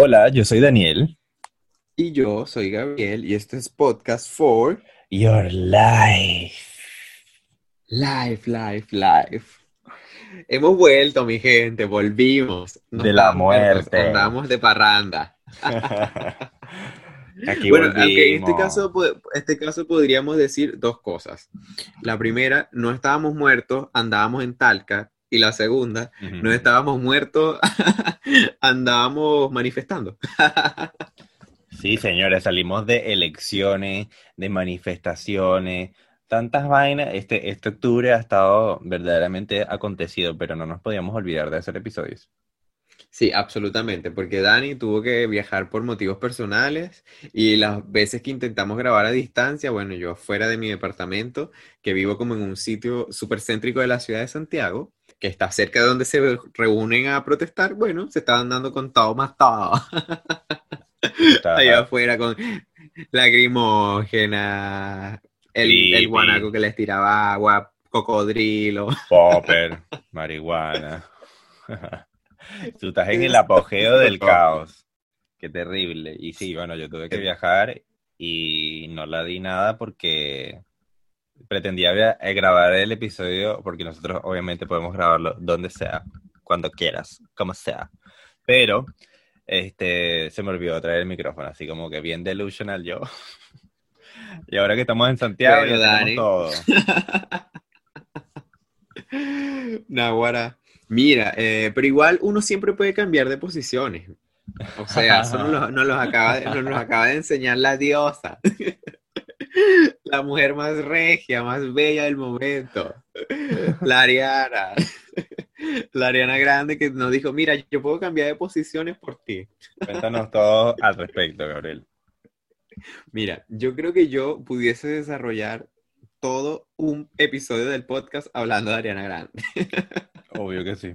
Hola, yo soy Daniel. Y yo soy Gabriel y este es Podcast for Your Life. Life, Life, Life. Hemos vuelto, mi gente, volvimos. Nos de la muerte. Andamos de parranda. Aquí bueno, aunque en este caso, este caso podríamos decir dos cosas. La primera, no estábamos muertos, andábamos en Talca. Y la segunda, no estábamos muertos, andábamos manifestando. sí, señores, salimos de elecciones, de manifestaciones, tantas vainas. Este, este octubre ha estado verdaderamente acontecido, pero no nos podíamos olvidar de hacer episodios. Sí, absolutamente, porque Dani tuvo que viajar por motivos personales y las veces que intentamos grabar a distancia, bueno, yo fuera de mi departamento, que vivo como en un sitio súper céntrico de la ciudad de Santiago, que está cerca de donde se reúnen a protestar, bueno, se estaban dando con todo más todo. Allá afuera con lacrimógena, el, el guanaco que les tiraba agua, cocodrilo. Popper, marihuana. Tú estás en el apogeo del caos. Qué terrible. Y sí, bueno, yo tuve que viajar y no la di nada porque pretendía eh, grabar el episodio, porque nosotros obviamente podemos grabarlo donde sea, cuando quieras, como sea. Pero este, se me olvidó traer el micrófono, así como que bien delusional yo. y ahora que estamos en Santiago, ya tenemos todo. Nahuara. Mira, eh, pero igual uno siempre puede cambiar de posiciones. O sea, eso nos lo, acaba, nos acaba de enseñar la diosa. La mujer más regia, más bella del momento. La Ariana. La Ariana Grande que nos dijo, mira, yo puedo cambiar de posiciones por ti. Cuéntanos todo al respecto, Gabriel. Mira, yo creo que yo pudiese desarrollar todo un episodio del podcast hablando de Ariana Grande. Obvio que sí.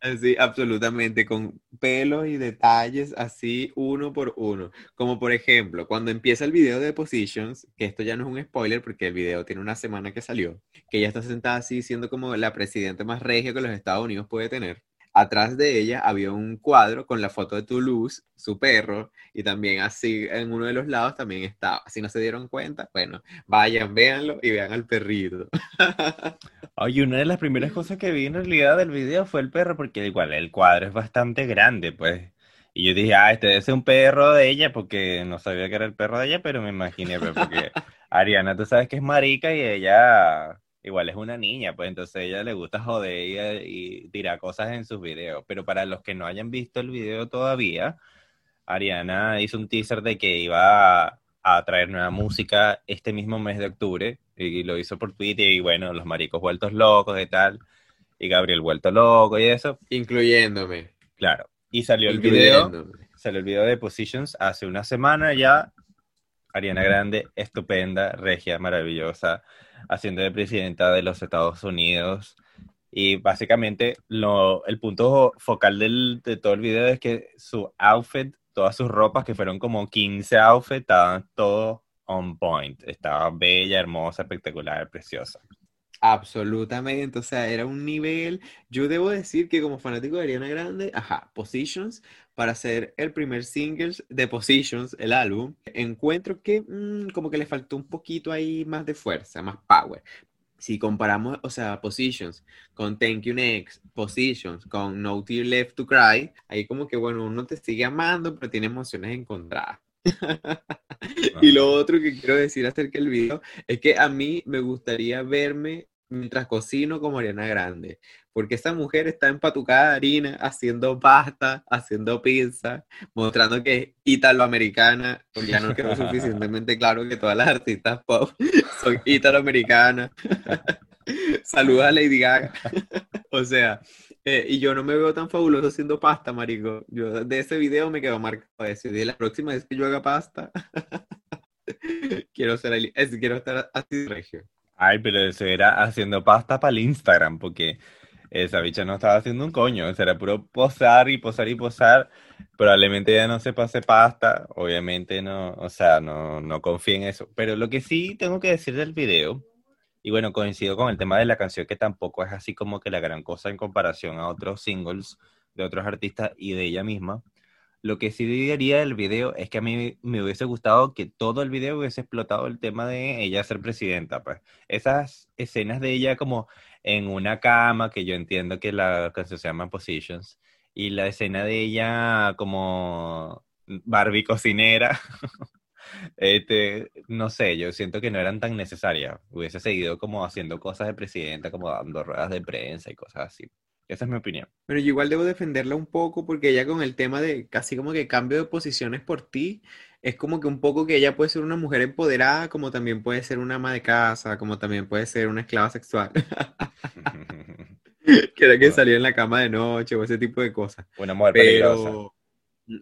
Así, absolutamente, con pelos y detalles así uno por uno. Como por ejemplo, cuando empieza el video de Positions, que esto ya no es un spoiler porque el video tiene una semana que salió, que ella está sentada así siendo como la presidenta más regia que los Estados Unidos puede tener. Atrás de ella había un cuadro con la foto de Toulouse, su perro, y también así en uno de los lados también estaba. Si no se dieron cuenta, bueno, vayan, véanlo y vean al perrito. Oye, una de las primeras cosas que vi en realidad del video fue el perro, porque igual el cuadro es bastante grande, pues. Y yo dije, ah, este debe ser un perro de ella, porque no sabía que era el perro de ella, pero me imaginé, pues, porque Ariana, tú sabes que es marica y ella igual es una niña, pues entonces a ella le gusta joder y, tirar cosas en sus videos. Pero para los que no hayan visto el video todavía, Ariana hizo un teaser de que iba a, traer nueva música este mismo mes de octubre y lo hizo por Twitter y bueno, los maricos vueltos locos y tal, y Gabriel vuelto loco y eso. Incluyéndome. Claro. Y salió el video, salió el video de Positions hace una semana ya. Ariana Grande, estupenda, regia, maravillosa haciendo de presidenta de los Estados Unidos. Y básicamente lo, el punto focal de todo el video es que su outfit, todas sus ropas, que fueron como 15 outfits, estaban todo on point. Estaba bella, hermosa, espectacular, preciosa. Absolutamente, o sea, era un nivel, yo debo decir que como fanático de Ariana Grande, ajá, Positions, para hacer el primer single de Positions, el álbum, encuentro que mm, como que le faltó un poquito ahí más de fuerza, más power. Si comparamos, o sea, Positions con Thank You Next, Positions con No Tear Left to Cry, ahí como que, bueno, uno te sigue amando, pero tiene emociones encontradas. y lo otro que quiero decir acerca del video es que a mí me gustaría verme mientras cocino como Ariana Grande, porque esta mujer está empatucada de harina, haciendo pasta, haciendo pizza, mostrando que es italoamericana, porque ya no quedó suficientemente claro que todas las artistas pop son italoamericanas. Saluda a Lady Gaga. o sea, eh, y yo no me veo tan fabuloso haciendo pasta, marico. Yo de ese video me quedo marcado eso. Y la próxima vez que yo haga pasta, quiero, ser, quiero estar así regio. Ay, pero eso era haciendo pasta para el Instagram, porque esa bicha no estaba haciendo un coño, era puro posar y posar y posar. Probablemente ya no se pase pasta, obviamente no, o sea, no, no en eso. Pero lo que sí tengo que decir del video, y bueno, coincido con el tema de la canción, que tampoco es así como que la gran cosa en comparación a otros singles de otros artistas y de ella misma, Lo que sí diría del video es que a mí me hubiese gustado que todo el video hubiese explotado el tema de ella ser presidenta, pues. Esas escenas de ella como en una cama, que yo entiendo que la canción se llama Positions, y la escena de ella como Barbie cocinera, este, no sé, yo siento que no eran tan necesarias. Hubiese seguido como haciendo cosas de presidenta, como dando ruedas de prensa y cosas así. Esa es mi opinión. Pero yo igual debo defenderla un poco porque ella con el tema de casi como que cambio de posiciones por ti, es como que un poco que ella puede ser una mujer empoderada, como también puede ser una ama de casa, como también puede ser una esclava sexual. que era que salía en la cama de noche o ese tipo de cosas. Una mujer peligrosa.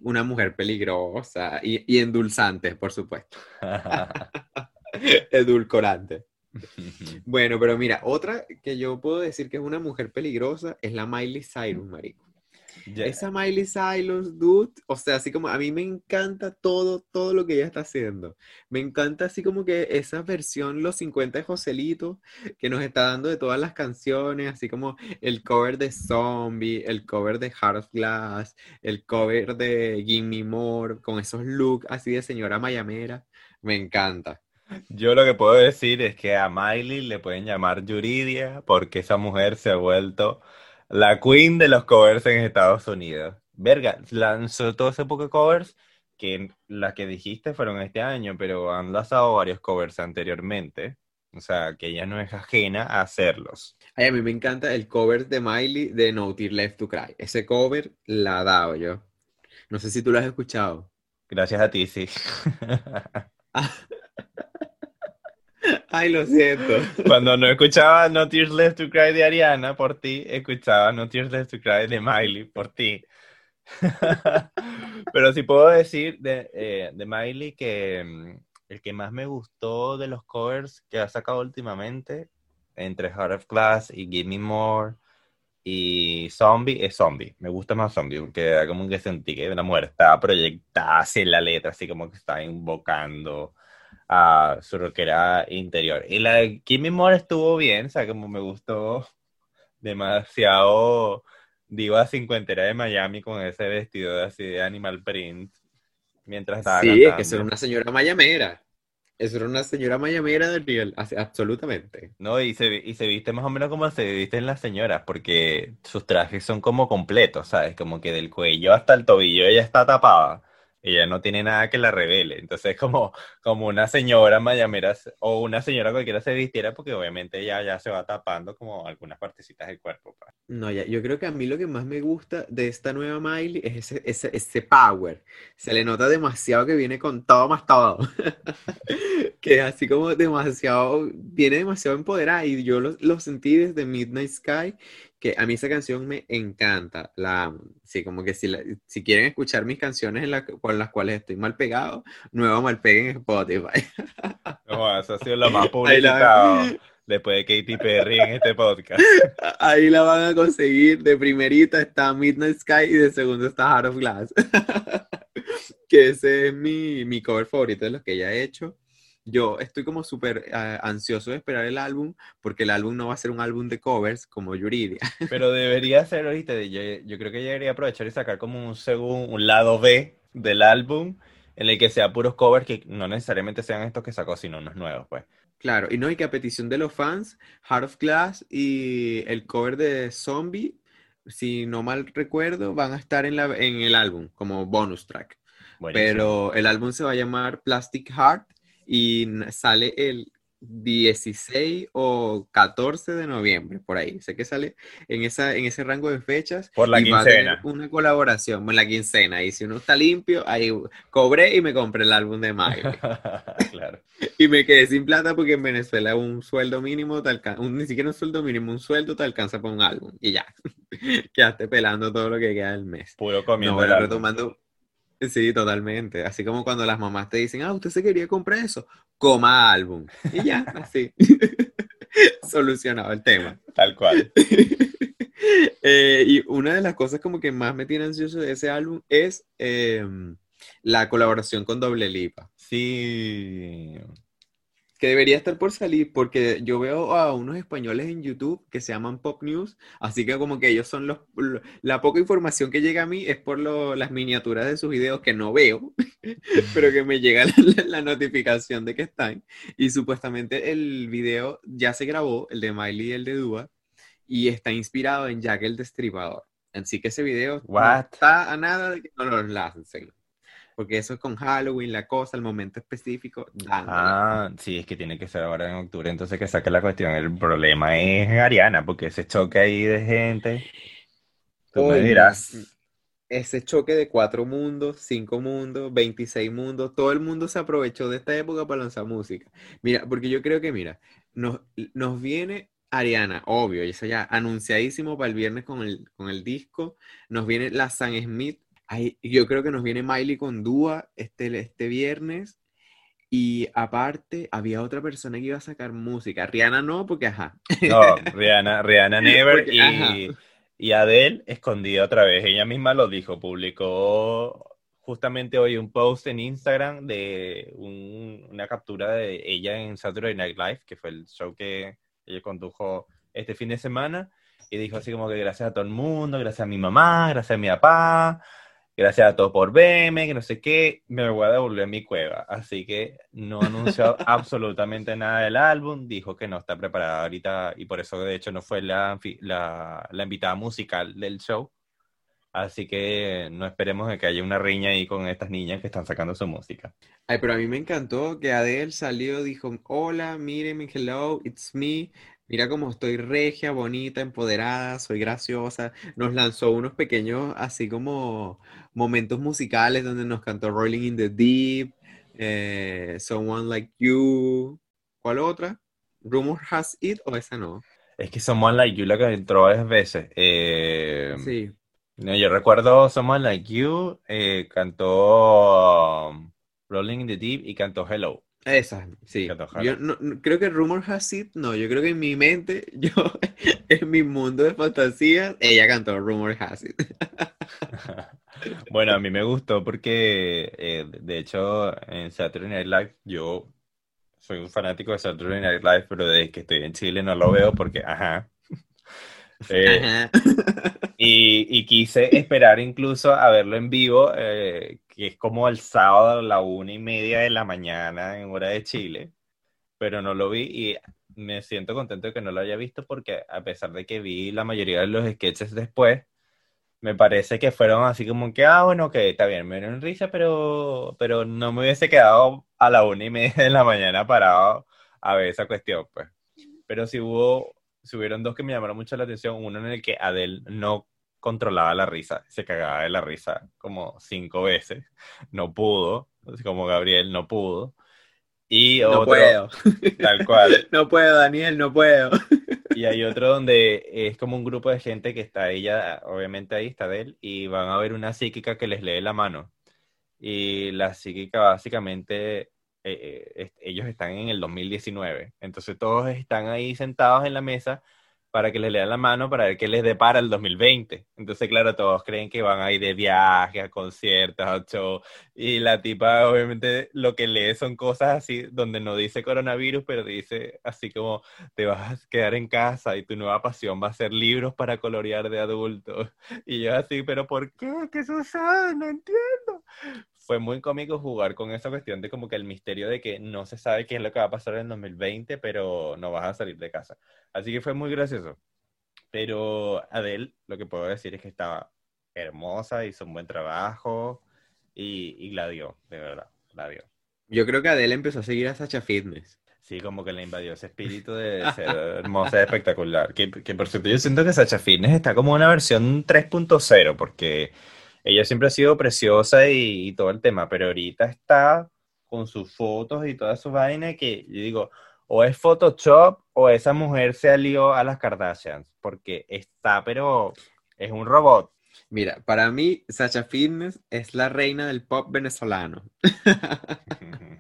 Una mujer peligrosa y, y endulzante, por supuesto. Edulcorante. Bueno, pero mira, otra que yo puedo decir que es una mujer peligrosa es la Miley Cyrus, marico. Esa Miley Cyrus, dude, o sea, así como a mí me encanta todo, todo lo que ella está haciendo. Me encanta así como que esa versión Los 50 de Joselito que nos está dando de todas las canciones, así como el cover de Zombie, el cover de Heart of Glass, el cover de Gimme More, con esos looks así de señora mayamera. Me encanta. Yo lo que puedo decir es que a Miley le pueden llamar Yuridia porque esa mujer se ha vuelto la queen de los covers en Estados Unidos. Verga, lanzó todo ese poco covers que las que dijiste fueron este año, pero han lanzado varios covers anteriormente. O sea, que ella no es ajena a hacerlos. Ay, a mí me encanta el cover de Miley de No Tear Left to Cry. Ese cover la dado yo. No sé si tú lo has escuchado. Gracias a ti, sí. Ay, lo siento. Cuando no escuchaba No Tears Left to Cry de Ariana por ti, escuchaba No Tears Left to Cry de Miley por ti. Pero sí puedo decir de, eh, Miley que mm, el que más me gustó de los covers que ha sacado últimamente, entre Heart of Glass y Give Me More y Zombie, es Zombie. Me gusta más Zombie porque como que sentí que la mujer estaba proyectada hacia la letra, así como que estaba invocando a su rockera interior. Y la de Kimmy Moore estuvo bien, o sea, como me gustó demasiado diva cincuentera de Miami con ese vestido de así de animal print mientras estaba Sí, es que es una señora mayamera. Es una señora mayamera del real, absolutamente. No, y se, y se viste más o menos como se visten las señoras, porque sus trajes son como completos, ¿sabes? Como que del cuello hasta el tobillo ella está tapada ella no tiene nada que la revele. Entonces, como, como una señora mayamera o una señora cualquiera se vistiera, porque obviamente ella ya se va tapando como algunas partecitas del cuerpo. Pues. No, ya, yo creo que a mí lo que más me gusta de esta nueva Miley es ese, ese, ese power. Se le nota demasiado que viene con todo más todo. que así como demasiado, viene demasiado empoderada y yo lo, lo sentí desde Midnight Sky que a mí esa canción me encanta, la amo. Sí, como que si, si quieren escuchar mis canciones en con las cuales estoy mal pegado, nuevo mal peguen en Spotify. No, eso ha sido lo más publicitado después de Katy Perry en este podcast. Ahí la van a conseguir. De primerita está Midnight Sky y de segundo está Heart of Glass. que ese es mi, mi cover favorito de los que ella ha hecho yo estoy como súper ah, ansioso de esperar el álbum porque el álbum no va a ser un álbum de covers como Yuridia. Pero debería ser, ahorita, yo, yo creo que debería aprovechar y sacar como un segundo, un lado B del álbum en el que sea puros covers que no necesariamente sean estos que sacó, sino unos nuevos, pues. Claro, y no, y que a petición de los fans, Heart of Glass y el cover de Zombie, si no mal recuerdo, van a estar en, la, en el álbum como bonus track. Pero el álbum se va a llamar Plastic Heart y sale el 16 o 14 de noviembre, por ahí. Sé que sale en, esa, en ese rango de fechas. Por la quincena. una colaboración, en la quincena. Y si uno está limpio, ahí cobré y me compré el álbum de Miley. claro. Y me quedé sin plata porque en Venezuela un sueldo mínimo te alcanza, ni siquiera un sueldo mínimo, un sueldo te alcanza para un álbum. Y ya. Quedaste pelando todo lo que queda del mes. Puro comiendo. No, retomando Sí, totalmente. Así como cuando las mamás te dicen, ah, usted se quería comprar eso, coma álbum. Y ya, así. Solucionado el tema. Tal cual. Eh, y una de las cosas como que más me tiene ansioso de ese álbum es em, la colaboración con Doble Lipa. Sí. Que debería estar por salir, porque yo veo a unos españoles en YouTube que se llaman Pop News, así que como que ellos son los, la poca información que llega a mí es por las miniaturas de sus videos que no veo, pero que me llega la, notificación de que están. Y supuestamente el video ya se grabó, el de Miley y el de Dua, y está inspirado en Jack el Destripador. Así que ese video no está a nada de que no lo lancen porque eso es con Halloween, la cosa, el momento específico. Ah, sí, es que tiene que ser ahora en octubre, entonces que saque la cuestión. El problema es Ariana, porque ese choque ahí de gente, tú me dirás. Ese choque de cuatro mundos, cinco mundos, 26 mundos, todo el mundo se aprovechó de esta época para lanzar música. Mira, porque yo creo que, mira, nos, nos viene Ariana, obvio, y eso ya anunciadísimo para el viernes con el, con el disco. Nos viene la San Smith yo creo que nos viene Miley con Dúa este, este viernes. Y aparte, había otra persona que iba a sacar música. Rihanna no, porque ajá. No, Rihanna, Rihanna Never. y, y, Adele escondida otra vez. Ella misma lo dijo, publicó justamente hoy un post en Instagram de una captura de ella en Saturday Night Live, que fue el show que ella condujo este fin de semana. Y dijo así como que gracias a todo el mundo, gracias a mi mamá, gracias a mi papá, gracias a todos por verme, que no sé qué, me voy a devolver mi cueva. Así que no anunció absolutamente nada del álbum, dijo que no está preparada ahorita y por eso de hecho no fue la, la, la invitada musical del show. Así que no esperemos de que haya una riña ahí con estas niñas que están sacando su música. Ay, pero a mí me encantó que Adele salió, dijo, hola, miren, hello, it's me. Mira cómo estoy regia, bonita, empoderada, soy graciosa. Nos lanzó unos pequeños, así como momentos musicales donde nos cantó Rolling in the Deep, eh, Someone Like You. ¿Cuál otra? ¿Rumor Has It o esa no? Es que Someone Like You la que entró varias veces. Eh, sí. No, yo recuerdo Someone Like You, eh, cantó um, Rolling in the Deep y cantó Hello. Esa, sí. Yo no, creo que Rumor Has It, no, yo creo que en mi mente, yo, en mi mundo de fantasía, ella cantó Rumor Has It. bueno, a mí me gustó porque, eh, de hecho, en Saturday Night Live, yo soy un fanático de Saturday Night Live, pero desde que estoy en Chile no lo veo porque, ajá. Eh, y, quise esperar incluso a verlo en vivo, eh, que es como el sábado a la una y media de la mañana en hora de Chile, pero no lo vi y me siento contento de que no lo haya visto porque a pesar de que vi la mayoría de los sketches después, me parece que fueron así como que, ah, bueno, que está bien, me dieron risa, pero, pero no me hubiese quedado a la una y media de la mañana parado a ver esa cuestión, pues. Pero sí hubo, si hubieron dos que me llamaron mucho la atención, uno en el que Adele no controlaba la risa, se cagaba de la risa como cinco veces, no pudo, como Gabriel no pudo. Y no puedo. Tal cual. no puedo, Daniel, no puedo. Y hay otro donde es como un grupo de gente que está ella, obviamente ahí está de él, y van a ver una psíquica que les lee la mano. Y la psíquica básicamente, eh, eh, ellos están en el 2019, entonces todos están ahí sentados en la mesa para que les lean la mano para ver qué les depara el 2020. Entonces, claro, todos creen que van a ir de viaje, a conciertos, a shows, y la tipa obviamente lo que lee son cosas así, donde no dice coronavirus, pero dice así como te vas a quedar en casa y tu nueva pasión va a ser libros para colorear de adultos. Y yo así, pero ¿por qué? ¿Qué sucede? No entiendo fue muy cómico jugar con esa cuestión de como que el misterio de que no se sabe qué es lo que va a pasar en el 2020, pero no vas a salir de casa. Así que fue muy gracioso. Pero Adele, lo que puedo decir es que estaba hermosa, hizo un buen trabajo y, y la dio, de verdad, la dio. Yo creo que Adele empezó a seguir a Sacha Fitness. Sí, como que le invadió ese espíritu de ser hermosa y espectacular. Que, que por cierto, yo siento que Sacha Fitness está como una versión 3.0, porque ella siempre ha sido preciosa y, todo el tema, pero ahorita está con sus fotos y todas sus vainas que yo digo, o es Photoshop o esa mujer se alió a las Kardashians, porque está, pero es un robot. Mira, para mí, Sacha Fitness es la reina del pop venezolano.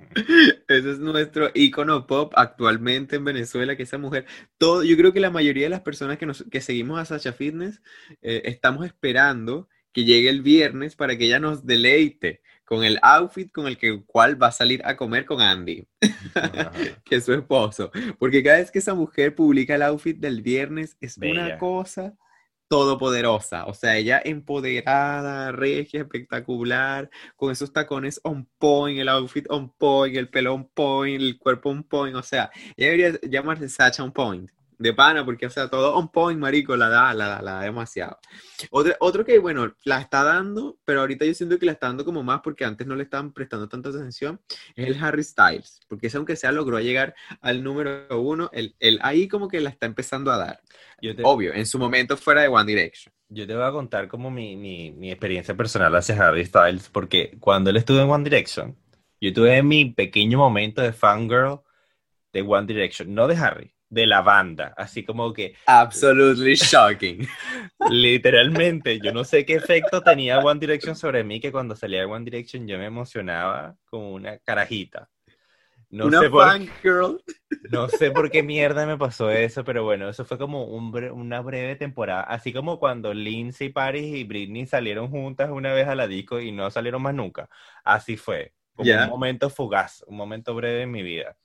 Ese es nuestro icono pop actualmente en Venezuela, que esa mujer, todo, yo creo que la mayoría de las personas que, nos, que seguimos a Sacha Fitness eh, estamos esperando que llegue el viernes para que ella nos deleite con el outfit con el que, cual va a salir a comer con Andy, que es su esposo. Porque cada vez que esa mujer publica el outfit del viernes es una cosa todopoderosa. O sea, ella empoderada, regia, espectacular, con esos tacones on point, el outfit on point, el pelo on point, el cuerpo on point. O sea, ella debería llamarse Sacha on point de pana, porque, o sea, todo on point, marico, la da, la da, la da demasiado. Otro, otro que, bueno, la está dando, pero ahorita yo siento que la está dando como más porque antes no le estaban prestando tanta atención, es el Harry Styles, porque ese aunque sea logró llegar al número uno, el, el ahí como que la está empezando a dar. Obvio, en su momento fuera de One Direction. Yo te voy a contar como mi, mi, mi experiencia personal hacia Harry Styles, porque cuando él estuvo en One Direction, yo tuve mi pequeño momento de fangirl de One Direction, no de Harry, de la banda, así como que... Absolutely shocking. Literalmente, yo no sé qué efecto tenía One Direction sobre mí, que cuando salía de One Direction yo me emocionaba como una carajita. No una sé por, girl. No sé por qué mierda me pasó eso, pero bueno, eso fue como un una breve temporada. Así como cuando Lindsay, Paris y Britney salieron juntas una vez a la disco y no salieron más nunca. Así fue. Como un momento fugaz, un momento breve en mi vida.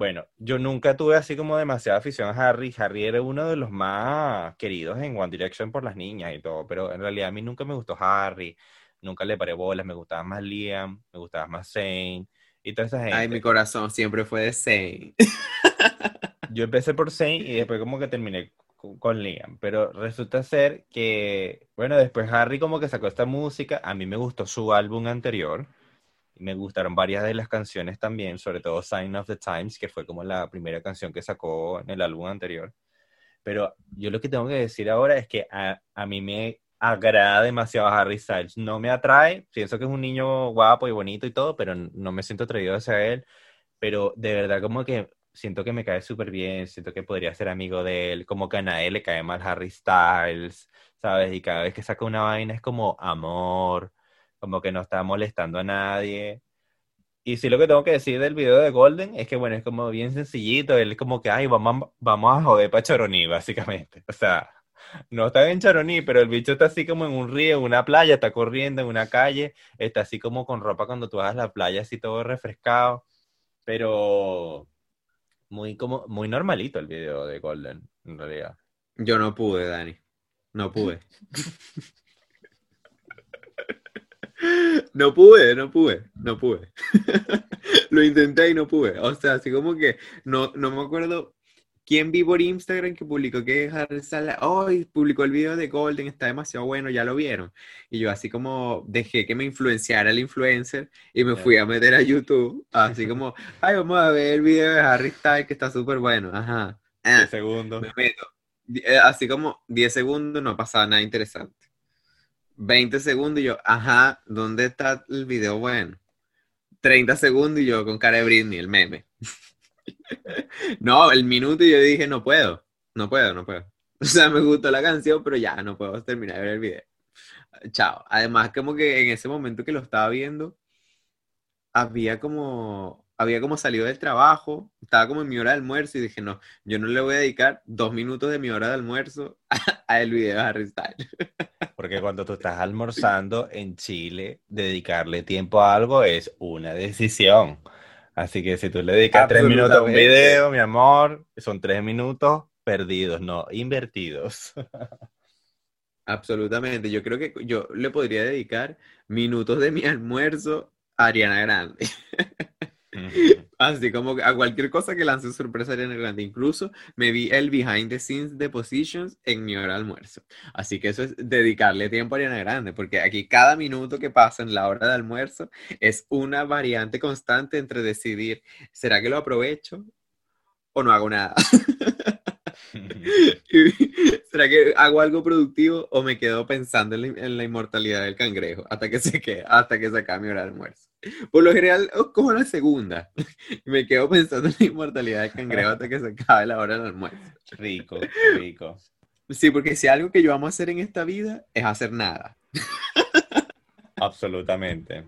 Bueno, yo nunca tuve así como demasiada afición a Harry. Harry era uno de los más queridos en One Direction por las niñas y todo, pero en realidad a mí nunca me gustó Harry, nunca le paré bolas, me gustaba más Liam, me gustaba más Zane y toda esa gente. Ay, mi corazón siempre fue de Zane. Yo empecé por Zane y después como que terminé con Liam, pero resulta ser que, bueno, después Harry como que sacó esta música, a mí me gustó su álbum anterior, me gustaron varias de las canciones también, sobre todo Sign of the Times, que fue como la primera canción que sacó en el álbum anterior. Pero yo lo que tengo que decir ahora es que a, a mí me agrada demasiado Harry Styles. No me atrae, pienso que es un niño guapo y bonito y todo, pero no me siento atraído hacia él. Pero de verdad como que siento que me cae súper bien, siento que podría ser amigo de él, como que a nadie le cae mal Harry Styles, ¿sabes? Y cada vez que saca una vaina es como amor, como que no está molestando a nadie. Y sí lo que tengo que decir del video de Golden es que, bueno, es como bien sencillito, él es como que, ay, vamos, vamos a joder para Choroní, básicamente. O sea, no está en Choroní, pero el bicho está así como en un río, en una playa, está corriendo en una calle, está así como con ropa cuando tú vas a la playa, así todo refrescado, pero muy como, muy normalito el video de Golden, en realidad. Yo no pude, Dani, no pude. No pude, no pude, no pude. Lo intenté y no pude. O sea, así como que no, no me acuerdo quién vi por Instagram que publicó que Harry Styles, hoy publicó el video de Golden, está demasiado bueno, ya lo vieron. Y yo así como dejé que me influenciara el influencer y me fui a meter a YouTube, así como, ay, vamos a ver el video de Harry Styles que está súper bueno. Ajá. 10 ah, segundos. Me meto. Eh, así como 10 segundos, no pasaba nada interesante. 20 segundos y yo, ajá, ¿dónde está el video bueno? 30 segundos y yo con cara de Britney, el meme. no, el minuto y yo dije, no puedo, no puedo, no puedo. O sea, me gustó la canción, pero ya no puedo terminar de ver el video. Chao. Además, como que en ese momento que lo estaba viendo, había como había como salido del trabajo, estaba como en mi hora de almuerzo y dije, no, yo no le voy a dedicar dos minutos de mi hora de almuerzo a, el video de Harry Styles. Porque cuando tú estás almorzando en Chile, dedicarle tiempo a algo es una decisión. Así que si tú le dedicas tres minutos a un video, mi amor, son tres minutos perdidos, no invertidos. Absolutamente. Yo creo que yo le podría dedicar minutos de mi almuerzo a Ariana Grande. Así como a cualquier cosa que lance sorpresa en el Grande. Incluso me vi el behind the scenes de Positions en mi hora de almuerzo. Así que eso es dedicarle tiempo a Ariana Grande, porque aquí cada minuto que pasa en la hora de almuerzo es una variante constante entre decidir, ¿será que lo aprovecho o no hago nada? ¿Será que hago algo productivo o me quedo pensando en la, inmortalidad del cangrejo hasta que se quede, hasta que se acabe mi hora de almuerzo? Por lo general, como la segunda. Me quedo pensando en la inmortalidad del cangrejo hasta que se acabe la hora del almuerzo. Rico, rico. Sí, porque si algo que yo amo hacer en esta vida es hacer nada. Absolutamente.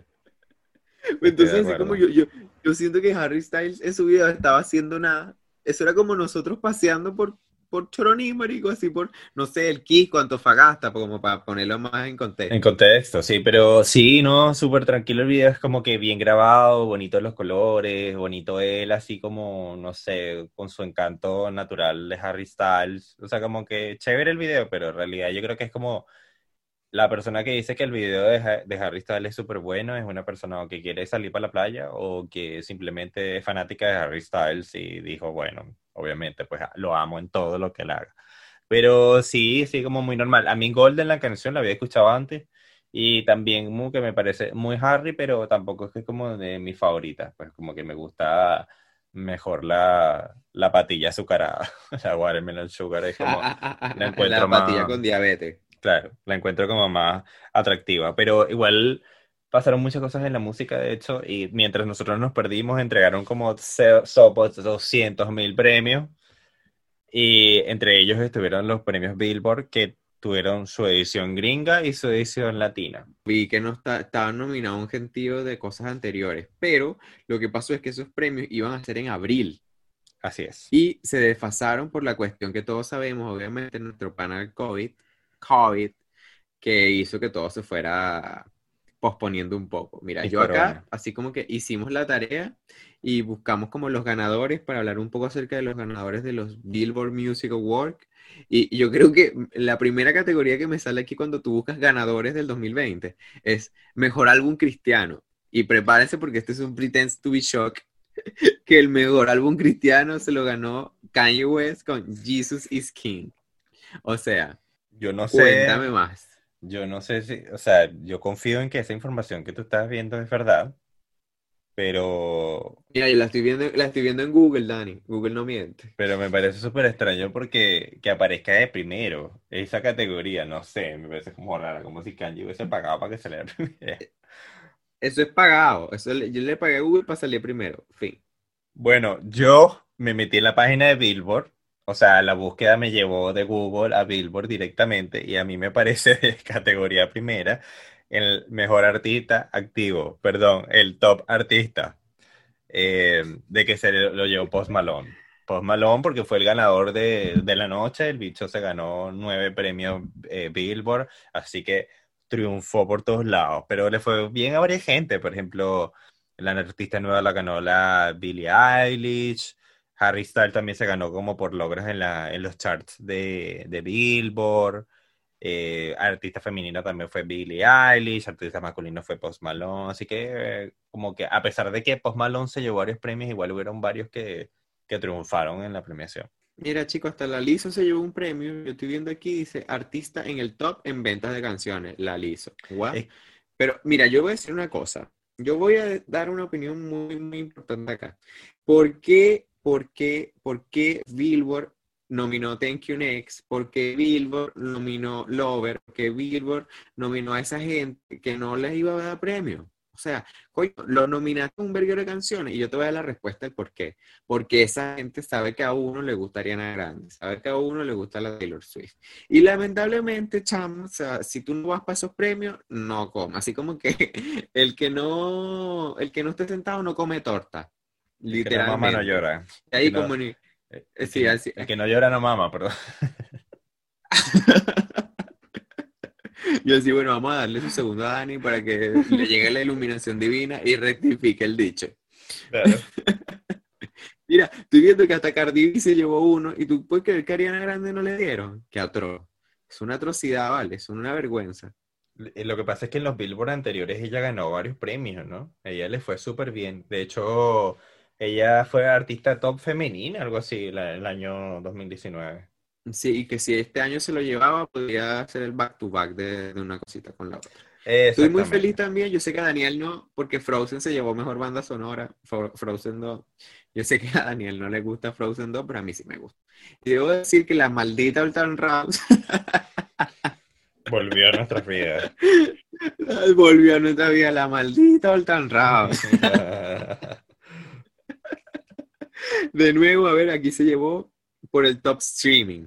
Entonces, así como yo, yo, yo siento que Harry Styles en su vida estaba haciendo nada. Eso era como nosotros paseando por por choroní, marico, así por, no sé, el Kiko, Antofagasta, como para ponerlo más en contexto. En contexto, sí, pero sí, no, súper tranquilo el video, es como que bien grabado, bonito los colores, bonito él, así como, no sé, con su encanto natural de Harry Styles, o sea, como que chévere el video, pero en realidad yo creo que es como la persona que dice que el video de, de Harry Styles es súper bueno es una persona que quiere salir para la playa o que simplemente es fanática de Harry Styles y dijo, bueno, obviamente, pues lo amo en todo lo que él haga. Pero sí, sí, como muy normal. A mí Golden, la canción, la había escuchado antes y también muy, que me parece muy Harry, pero tampoco es que es como de mis favoritas, pues como que me gusta mejor la, la patilla azucarada, la watermelon sugar es como la encuentro la patilla con diabetes. Claro, la encuentro como más atractiva, pero igual pasaron muchas cosas en la música, de hecho, y mientras nosotros nos perdimos, entregaron como sopos 200 mil premios, y entre ellos estuvieron los premios Billboard, que tuvieron su edición gringa y su edición latina. Vi que no está, estaban nominados un gentío de cosas anteriores, pero lo que pasó es que esos premios iban a ser en abril. Así es. Y se desfasaron por la cuestión que todos sabemos, obviamente, nuestro panel COVID, COVID, que hizo que todo se fuera posponiendo un poco. Mira, yo acá, así como que hicimos la tarea y buscamos como los ganadores para hablar un poco acerca de los ganadores de los Billboard Music Awards. Y yo creo que la primera categoría que me sale aquí cuando tú buscas ganadores del 2020 es Mejor Álbum Cristiano. Y prepárense porque este es un Pretends to be Shock, que el mejor álbum cristiano se lo ganó Kanye West con Jesus is King. O sea, yo no sé. Cuéntame más. Yo no sé si, o sea, yo confío en que esa información que tú estás viendo es verdad, pero... Mira, yo la estoy viendo, la estoy viendo en Google, Dani. Google no miente. Pero me parece súper extraño porque que aparezca de primero esa categoría, no sé, me parece como rara, como si Kanji hubiese pagado para que saliera primero. Eso es pagado, eso yo le pagué a Google para salir primero, fin. Bueno, yo me metí en la página de Billboard o sea, la búsqueda me llevó de Google a Billboard directamente y a mí me parece de categoría primera el mejor artista activo, perdón, el top artista eh, de que se lo llevó Post Malone. Post Malone porque fue el ganador de, la noche, el bicho se ganó nueve premios eh, Billboard, así que triunfó por todos lados, pero le fue bien a varias gente, por ejemplo, la artista nueva la ganó la Billie Eilish, Harry Styles también se ganó como por logros en, la, en los charts de, de Billboard. Eh, artista femenina también fue Billie Eilish, artista masculino fue Post Malone, así que como que a pesar de que Post Malone se llevó varios premios, igual hubieron varios que, que triunfaron en la premiación. Mira, chicos, hasta la Liso se llevó un premio. Yo estoy viendo aquí, dice artista en el top en ventas de canciones, la Liso. Pero mira, yo voy a decir una cosa. Yo voy a dar una opinión muy, muy importante acá. ¿Por qué por qué, por qué Billboard nominó Thank You Next, por qué Billboard nominó Lover, por qué Billboard nominó a esa gente que no les iba a dar premio. O sea, coño, lo nominaste un verguero de canciones y yo te voy a dar la respuesta del por qué. Porque esa gente sabe que a uno le gustaría Ariana Grande, sabe que a uno le gusta la Taylor Swift. Y lamentablemente, chamo, o sea, si tú no vas para esos premios, no comas. Así como que el que no, el que no esté sentado no come torta. Literalmente. no mama no llora. Ahí como sí, así. El que no llora no mama, perdón. Yo decía, bueno, vamos a darle su segundo a Dani para que le llegue la iluminación divina y rectifique el dicho. Claro. Mira, estoy viendo que hasta Cardi B se llevó uno y tú puedes creer que a Ariana Grande no le dieron. Qué otro. Es una atrocidad, ¿vale? Es una vergüenza. Eh, lo que pasa es que en los Billboard anteriores ella ganó varios premios, ¿no? ella le fue súper bien. De hecho, ella fue artista top femenina, algo así, el año 2019. Sí, y que si este año se lo llevaba, podría hacer el back to back de, una cosita con la otra. Estoy muy feliz también. Yo sé que a Daniel no, porque Frozen se llevó mejor banda sonora. Frozen 2. Yo sé que a Daniel no le gusta Frozen 2, pero a mí sí me gusta. Y debo decir que la maldita Ultron Rouse volvió a nuestra vida. Volvió a nuestra vida la maldita Ultron Rouse. De nuevo, a ver, aquí se llevó por el top streaming.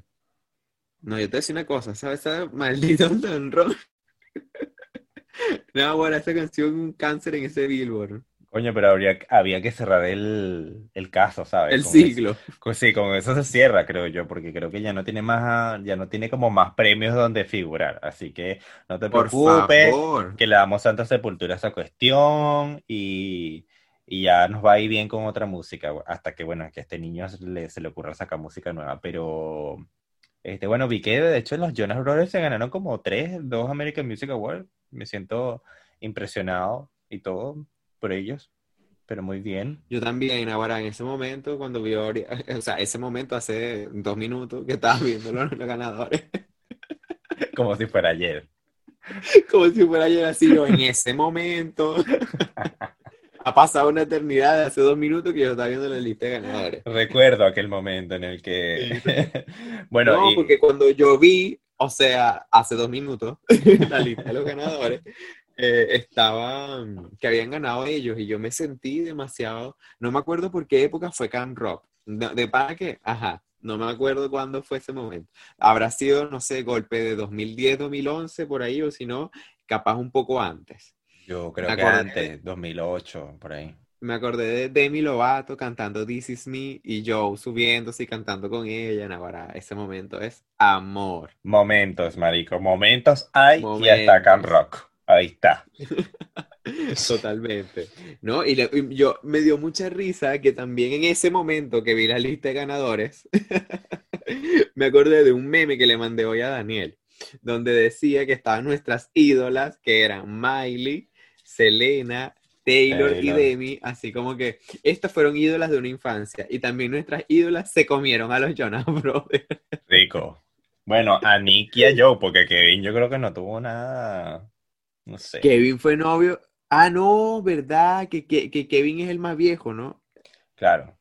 No, yo te voy a decir una cosa, ¿sabes? ¿Sabes? Maldito Don Ron. No, bueno, esta canción un cáncer en ese Billboard. Coño, pero habría, había que cerrar el, el caso, ¿sabes? El Con siglo. eso- con- sí, con eso se cierra, creo yo, porque creo que ya no tiene más, ya no tiene como más premios donde figurar. Así que no te Por preocupes, favor. que le damos santa sepultura a esa cuestión y, y ya nos va a ir bien con otra música, hasta que, bueno, que a este niño se le, se le ocurra sacar música nueva. Pero, este, bueno, vi que de hecho los Jonas Brothers se ganaron como tres, dos American Music Awards. Me siento impresionado y todo por ellos, pero muy bien. Yo también, ahora en ese momento, cuando vi, o sea, ese momento hace dos minutos que estaba viendo los, los ganadores, Como si fuera ayer. como si fuera ayer así, yo en ese momento. Ha pasado una eternidad de hace dos minutos que yo estaba viendo la lista de ganadores. Recuerdo aquel momento en el que, bueno, No, y- porque cuando yo vi, o sea, hace dos minutos, la lista de los ganadores, eh, estaba mm, que habían ganado ellos y yo me sentí demasiado, no me acuerdo por qué época fue Camp Rock. De, de para qué, ajá, no me acuerdo cuándo fue ese momento. Habrá sido, no sé, golpe de 2010, 2011, por ahí, o si no, capaz un poco antes. Yo creo me que antes, 2008, por ahí. Me acordé de Demi Lovato cantando This Is Me y Joe subiéndose y cantando con ella. Ahora, ese momento es amor. Momentos, marico, momentos hay y Momentos. hasta Camp Rock. Ahí está. Totalmente. ¿No? Y, le- y yo me dio mucha risa que también en ese momento que vi la lista de ganadores, me acordé de un meme que le mandé hoy a Daniel, donde decía que estaban nuestras ídolas, que eran Miley, Selena, Taylor y. Demi, así como que estas fueron ídolas de una infancia. Y también nuestras ídolas se comieron a los Jonas Brothers. Rico. Bueno, a Nick y a Joe, porque Kevin yo creo que no tuvo nada, no sé. Kevin fue novio. Ah, no, ¿verdad? Que, que, que Kevin es el más viejo, ¿no? Claro.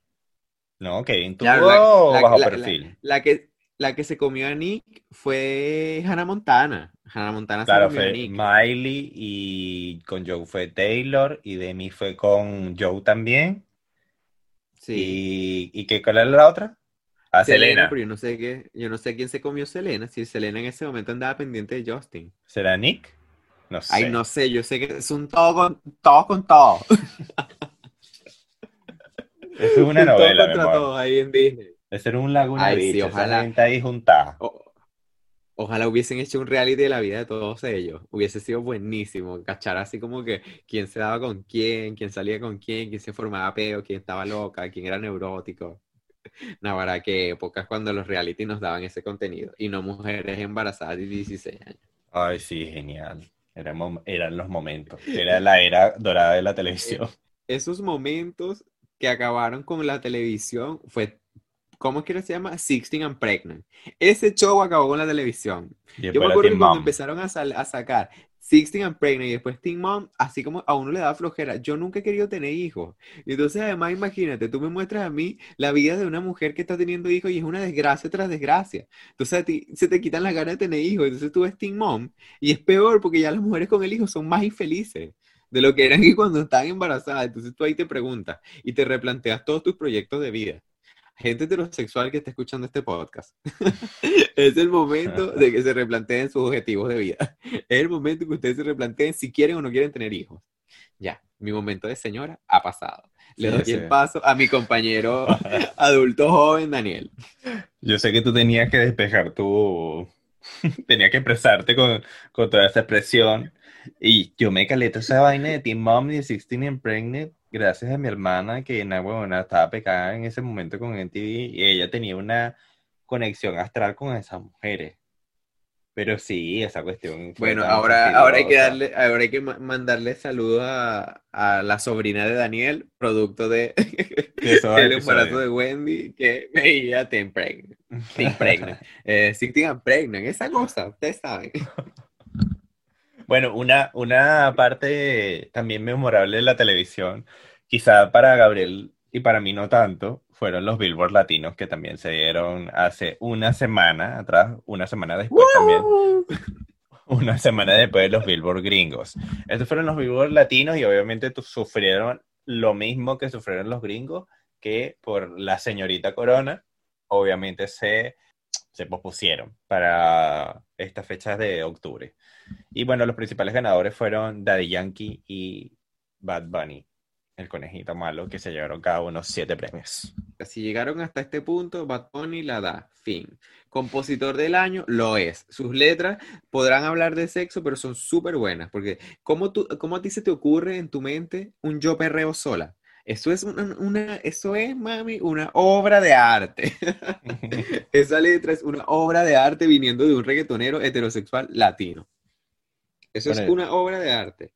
No, Kevin tuvo Claro, la- la- bajo la- perfil. La que, la que se comió a Nick fue Hannah Montana. Hannah Montana Claro, fue Nick. Miley y con Joe fue Taylor y Demi fue con Joe también. Sí. ¿Y, y qué, cuál era la otra? A Selena, Selena. pero yo no sé qué, yo no sé quién se comió Selena. Si Selena en ese momento andaba pendiente de Justin. ¿Será Nick? No sé. Ay, no sé, yo sé que es un todo con todo con todo. Es una Un novela, contra todo ahí en Disney. Ese era un Laguna Ay, Beach, ojalá. ahí juntada. O- ojalá hubiesen hecho un reality de la vida de todos ellos. Hubiese sido buenísimo. Cachar así como que quién se daba con quién, quién salía con quién, quién se formaba peo, quién estaba loca, quién era neurótico. Navarra, qué épocas cuando los reality nos daban ese contenido y no mujeres embarazadas de 16 años. Ay, sí, genial. Eran, los momentos. Era la era dorada de la televisión. Esos momentos que acabaron con la televisión fue, ¿cómo es que se llama? Sixteen and Pregnant. Ese show acabó con la televisión. Y Yo me acuerdo que cuando empezaron a sacar Sixteen and Pregnant y después Teen Mom, así como a uno le da flojera. Yo nunca he querido tener hijos. Y entonces, además, imagínate, tú me muestras a mí la vida de una mujer que está teniendo hijos y es una desgracia tras desgracia. Entonces, a ti se te quitan las ganas de tener hijos. Entonces, tú ves Teen Mom y es peor porque ya las mujeres con el hijo son más infelices de lo que eran que cuando estaban embarazadas. Entonces, tú ahí te preguntas y te replanteas todos tus proyectos de vida. Gente heterosexual que está escuchando este podcast. Es el momento de que se replanteen sus objetivos de vida. Es el momento que ustedes se replanteen si quieren o no quieren tener hijos. Ya, mi momento de señora ha pasado. Le Sí, doy el paso a mi compañero adulto joven, Daniel. Yo sé que tú tenías que despejar tu... tenías que expresarte con, con toda esa expresión. Y yo me calé toda esa vaina de Teen Mom y de 16 and Pregnant gracias a mi hermana que na, huevona, estaba pecada en ese momento con MTV y ella tenía una conexión astral con esas mujeres. Pero sí, esa cuestión Bueno, ahora, ahora hay que darle, ahora hay que ma- mandarle saludos a, a la sobrina de Daniel, producto de el embarazo de Wendy, que veía Teen Pregnant. Teen Pregnant. Eh, Sixteen and Pregnant, esa cosa, ustedes saben. Bueno, una, una parte también memorable de la televisión, quizá para Gabriel y para mí no tanto, fueron los Billboard latinos que también se dieron hace una semana atrás, una semana después también, una semana después de los Billboard gringos. Estos fueron los Billboard latinos y obviamente sufrieron lo mismo que sufrieron los gringos, que por la señorita Corona, obviamente se, se pospusieron para estas fechas de octubre. Y bueno, los principales ganadores fueron Daddy Yankee y Bad Bunny. el conejito malo, que se llevaron cada uno siete premios. Si llegaron hasta este punto, Bad Bunny la da. Fin. Compositor del año, lo es. Sus letras podrán hablar de sexo, pero son súper buenas. Porque, ¿cómo, tú, ¿cómo a ti se te ocurre en tu mente un yo perreo sola? Eso es una, eso es, mami, una obra de arte. Esa letra es una obra de arte viniendo de un reggaetonero heterosexual latino. Eso es una obra de arte.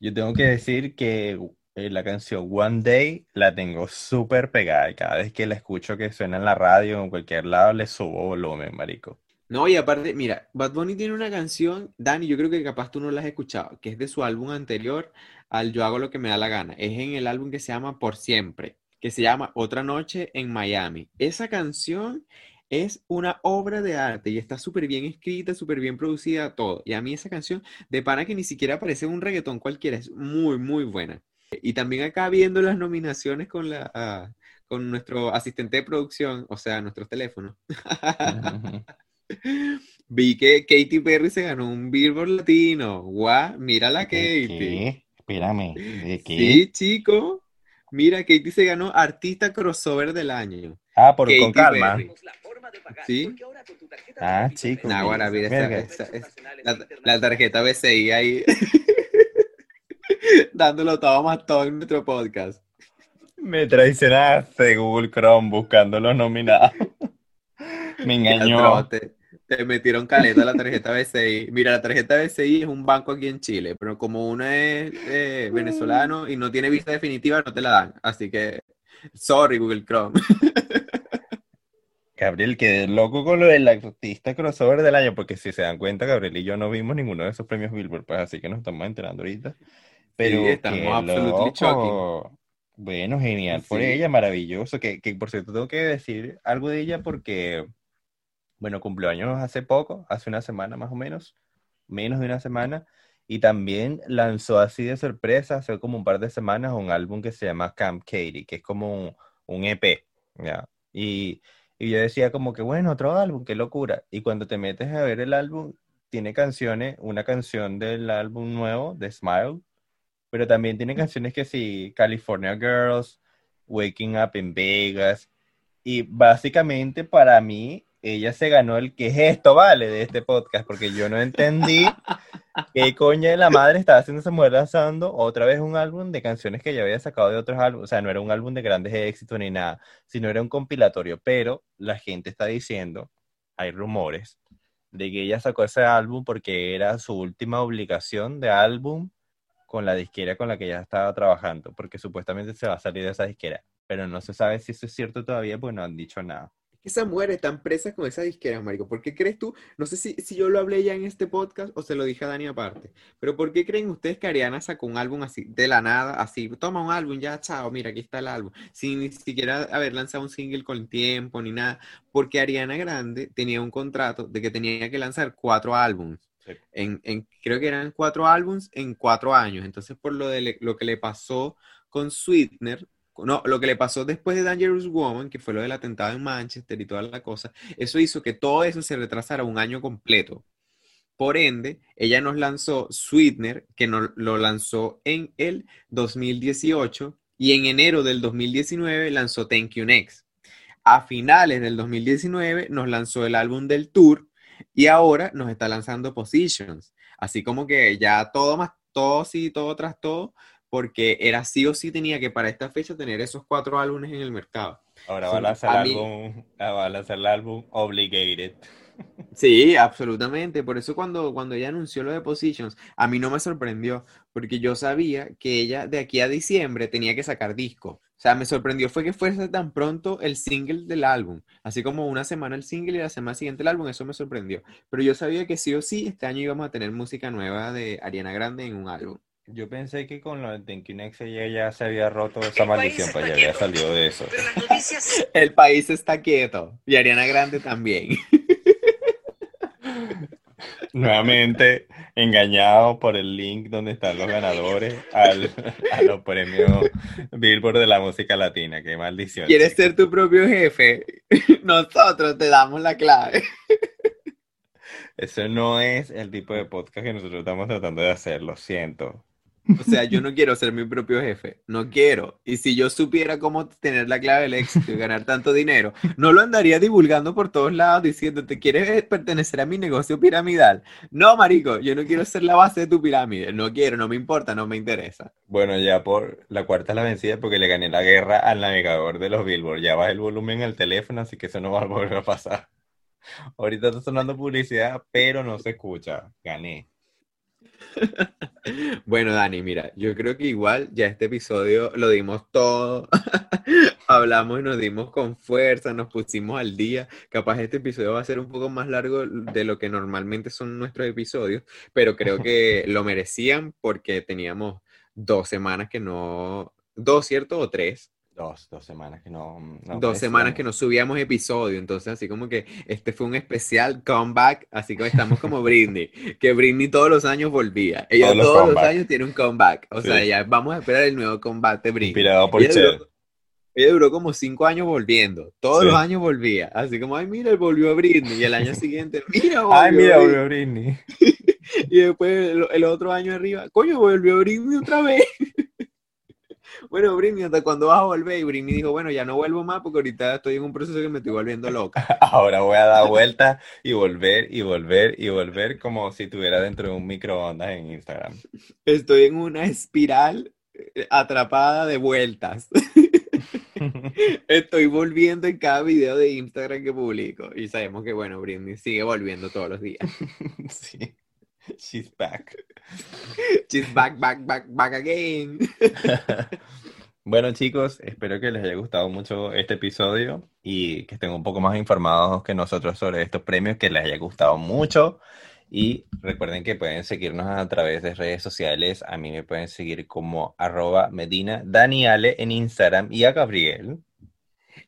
Yo tengo que decir que eh, la canción One Day la tengo súper pegada y cada vez que la escucho que suena en la radio o en cualquier lado le subo volumen, marico. No, y aparte, mira, Bad Bunny tiene una canción, Dani, yo creo que capaz tú no la has escuchado, que es de su álbum anterior al Yo hago lo que me da la gana. Es en el álbum que se llama Por siempre, que se llama Otra noche en Miami. Esa canción es una obra de arte y está súper bien escrita, súper bien producida, todo. Y a mí esa canción, de pana que ni siquiera parece un reggaetón cualquiera, es muy, muy buena. Y también acá viendo las nominaciones con la... Ah, con nuestro asistente de producción, o sea, nuestro teléfono. Vi que Katy Perry se ganó un Billboard Latino. Guau, mira la Katy. ¿Qué? Espérame, ¿de qué? Sí, chico. Mira, Katy se ganó Artista Crossover del Año. Ah, por con calma. ¿Sí? Ah, chico. Nah, la, tarjeta BCI ahí. Dándolo todo más todo en nuestro podcast. Me traicionaste Google Chrome buscando los nominados. Me engañó. Te metieron caleta la tarjeta BCI. Mira, la tarjeta BCI es un banco aquí en Chile, pero como uno es eh, venezolano y no tiene visa definitiva, no te la dan. Así que, sorry, Google Chrome. Gabriel, quedé loco con lo del artista crossover del año, porque si se dan cuenta, Gabriel y yo no vimos ninguno de esos premios Billboard, pues así que nos estamos enterando ahorita. Pero estamos absolutamente Bueno, genial por ella, maravilloso. Que, que por cierto, tengo que decir algo de ella porque bueno, cumpleaños hace poco, hace una semana más o menos, menos de una semana, y también lanzó así de sorpresa, hace como un par de semanas, un álbum que se llama Camp Katie, que es como un, EP, ¿ya? Y, y, yo decía como que, bueno, otro álbum, qué locura. Y cuando te metes a ver el álbum, tiene canciones, una canción del álbum nuevo, de Smile, pero también tiene canciones que sí, California Girls, Waking Up in Vegas, y básicamente para mí ella se ganó el que es esto, vale, de este podcast, porque yo no entendí qué coña de la madre estaba haciendo esa mujer lanzando otra vez un álbum de canciones que ya había sacado de otros álbumes, o sea, no era un álbum de grandes éxitos ni nada, sino era un compilatorio, pero la gente está diciendo, hay rumores, de que ella sacó ese álbum porque era su última obligación de álbum con la disquera con la que ella estaba trabajando, porque supuestamente se va a salir de esa disquera, pero no se sabe si eso es cierto todavía, pues no han dicho nada esa mujer está presa con esa disquera, Marico. ¿Por qué crees tú? No sé si, si yo lo hablé ya en este podcast o se lo dije a Dani aparte, pero ¿por qué creen ustedes que Ariana sacó un álbum así, de la nada, así, toma un álbum, ya, chao, mira, aquí está el álbum, sin ni siquiera haber lanzado un single con tiempo ni nada? Porque Ariana Grande tenía un contrato de que tenía que lanzar cuatro álbumes. En, en, creo que eran cuatro álbumes en cuatro años. Entonces, por lo, de lo que le pasó con Sweetener, no, lo que le pasó después de Dangerous Woman, que fue lo del atentado en Manchester y toda la cosa, eso hizo que todo eso se retrasara un año completo. Por ende, ella nos lanzó Sweetener, que nos, lo lanzó en el 2018, y en enero del 2019 lanzó Thank You Next. A finales del 2019 nos lanzó el álbum del tour y ahora nos está lanzando Positions. Así como que ya todo más, todo sí, todo tras todo, porque era sí o sí tenía que para esta fecha tener esos cuatro álbumes en el mercado. Ahora va a lanzar el álbum, va a lanzar el álbum Obligated. Sí, absolutamente. Por eso cuando, cuando ella anunció lo de Positions, a mí no me sorprendió, porque yo sabía que ella de aquí a diciembre tenía que sacar disco. O sea, me sorprendió fue que fuese tan pronto el single del álbum. Así como una semana el single y la semana siguiente el álbum, eso me sorprendió. Pero yo sabía que sí o sí este año íbamos a tener música nueva de Ariana Grande en un álbum. Yo pensé que con lo de Tenkinex ella ya se había roto esa maldición, pues ya había salido de eso. El país está quieto. Y Ariana Grande también. Nuevamente engañado por el link donde están los ganadores al, a los premios Billboard de la música latina. Qué maldición. ¿Quieres ser tu propio jefe? Nosotros te damos la clave. Eso no es el tipo de podcast que nosotros estamos tratando de hacer, lo siento. O sea, yo no quiero ser mi propio jefe, no quiero. Y si yo supiera cómo tener la clave del éxito y ganar tanto dinero, no lo andaría divulgando por todos lados diciendo, ¿te quieres pertenecer a mi negocio piramidal? No, marico, yo no quiero ser la base de tu pirámide, no quiero, no me importa, no me interesa. Bueno, ya por la cuarta es la vencida porque le gané la guerra al navegador de los Billboard. Ya baja el volumen al teléfono, así que eso no va a volver a pasar. Ahorita está sonando publicidad, pero no se escucha. Gané. Bueno, Dani, mira, yo creo que igual ya este episodio lo dimos todo. Hablamos y nos dimos con fuerza, nos pusimos al día. Capaz este episodio va a ser un poco más largo de lo que normalmente son nuestros episodios, pero creo que lo merecían porque teníamos dos semanas que no, dos, ¿cierto? O tres, Dos, dos semanas que no. no dos semanas que no subíamos episodio, entonces así como que este fue un especial comeback, así que estamos como Britney, que Britney todos los años volvía. Ella todos, todos los, años tiene un comeback, o sea, ya vamos a esperar el nuevo comeback de Britney. Inspirado por ella duró, ella duró como cinco años volviendo, todos los años volvía, así como, ay, mira, volvió a Britney, y el año siguiente, mira, volvió Ay, mira, volvió Britney. y después el, el otro año arriba, coño, volvió Britney otra vez. Bueno, Britney, ¿hasta cuándo vas a volver? Y Britney dijo, bueno, ya no vuelvo más porque ahorita estoy en un proceso que me estoy volviendo loca. Ahora voy a dar vuelta y volver y volver y volver como si estuviera dentro de un microondas en Instagram. Estoy en una espiral eh, atrapada de vueltas. Estoy volviendo en cada video de Instagram que publico. Y sabemos que, bueno, Britney sigue volviendo todos los días. Sí. She's back. She's back, back, back, back again. Bueno chicos, espero que les haya gustado mucho este episodio y que estén un poco más informados que nosotros sobre estos premios, que les haya gustado mucho. Y recuerden que pueden seguirnos a través de redes sociales. A mí me pueden seguir como arroba Medina Daniale en Instagram y a Gabriel.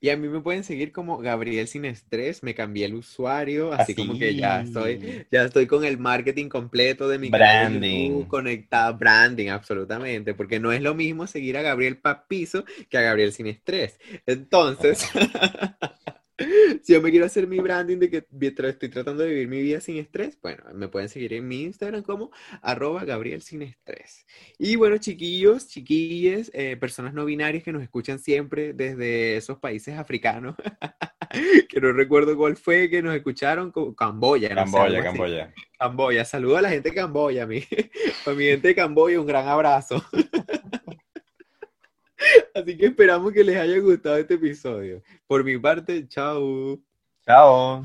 Y a mí me pueden seguir como Gabriel Sin Estrés, me cambié el usuario, así, Así. como que ya estoy, ya estoy con el marketing completo de mi Branding. canal conectado, branding, absolutamente, porque no es lo mismo seguir a Gabriel Papizo que a Gabriel Sin Estrés. Entonces, si yo me quiero hacer mi branding de que estoy tratando de vivir mi vida sin estrés, bueno, me pueden seguir en mi Instagram como arroba Gabriel Sin Estrés. Y bueno, chiquillos, chiquillas, eh, personas no binarias que nos escuchan siempre desde esos países africanos, que no recuerdo cuál fue, que nos escucharon, Camboya. no Camboya. Camboya. Camboya, saludo a la gente de Camboya, a mi, a mi gente de Camboya, un gran abrazo. Así que esperamos que les haya gustado este episodio. Por mi parte, chao. Chao.